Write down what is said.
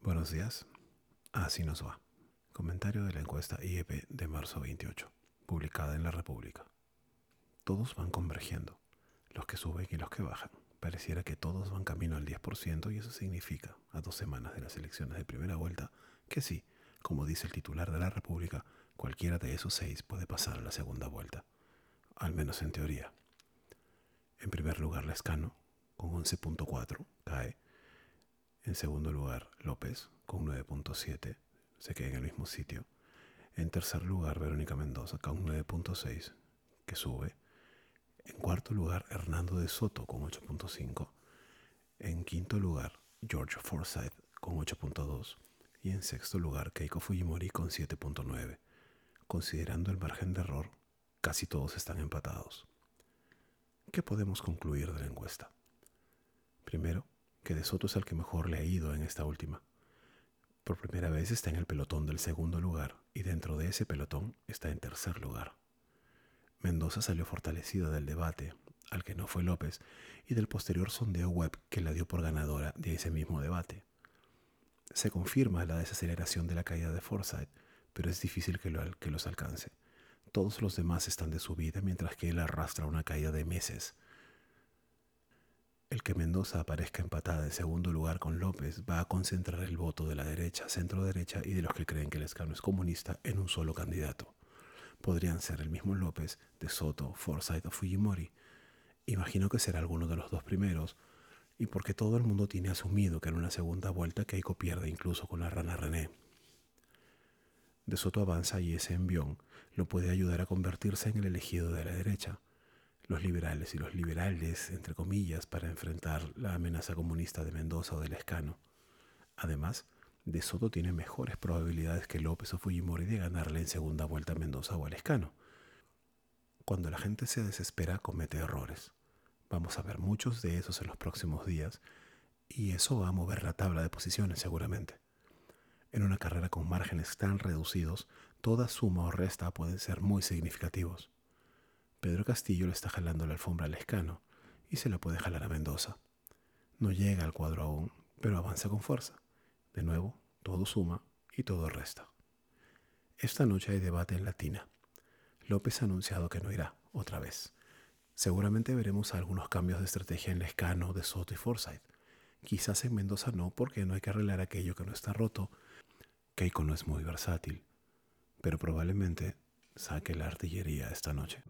Buenos días. Así nos va. Comentario de la encuesta IEP de marzo 28, publicada en La República. Todos van convergiendo, los que suben y los que bajan. Pareciera que todos van camino al 10% y eso significa, a dos semanas de las elecciones de primera vuelta, que sí, como dice el titular de la República, cualquiera de esos seis puede pasar a la segunda vuelta, al menos en teoría. En primer lugar, Lescano, con 11.4, cae. En segundo lugar, López, con 9.7, se queda en el mismo sitio. En tercer lugar, Verónica Mendoza, con 9.6, que sube. En cuarto lugar, Hernando de Soto, con 8.5. En quinto lugar, George Forsyth, con 8.2. Y en sexto lugar, Keiko Fujimori, con 7.9. Considerando el margen de error, casi todos están empatados. ¿Qué podemos concluir de la encuesta? Primero, que De Soto es el que mejor le ha ido en esta última. Por primera vez está en el pelotón del segundo lugar y dentro de ese pelotón está en tercer lugar. Mendoza salió fortalecida del debate, al que no fue López, y del posterior sondeo web que la dio por ganadora de ese mismo debate. Se confirma la desaceleración de la caída de Forsyth, pero es difícil que, lo, que los alcance. Todos los demás están de subida mientras que él arrastra una caída de meses. El que Mendoza aparezca empatada en segundo lugar con López va a concentrar el voto de la derecha, centro derecha y de los que creen que el escano es comunista en un solo candidato. Podrían ser el mismo López, de Soto, Forsyth o Fujimori. Imagino que será alguno de los dos primeros, y porque todo el mundo tiene asumido que en una segunda vuelta Keiko pierde incluso con la rana René. De Soto avanza y ese envión lo puede ayudar a convertirse en el elegido de la derecha, los liberales y los liberales, entre comillas, para enfrentar la amenaza comunista de Mendoza o del Escano. Además, De Soto tiene mejores probabilidades que López o Fujimori de ganarle en segunda vuelta a Mendoza o al Escano. Cuando la gente se desespera, comete errores. Vamos a ver muchos de esos en los próximos días y eso va a mover la tabla de posiciones seguramente. En una carrera con márgenes tan reducidos, toda suma o resta pueden ser muy significativos. Pedro Castillo le está jalando la alfombra al escano y se la puede jalar a Mendoza. No llega al cuadro aún, pero avanza con fuerza. De nuevo, todo suma y todo resta. Esta noche hay debate en Latina. López ha anunciado que no irá, otra vez. Seguramente veremos algunos cambios de estrategia en Lescano, de Soto y Forsyth. Quizás en Mendoza no, porque no hay que arreglar aquello que no está roto Keiko no es muy versátil, pero probablemente saque la artillería esta noche.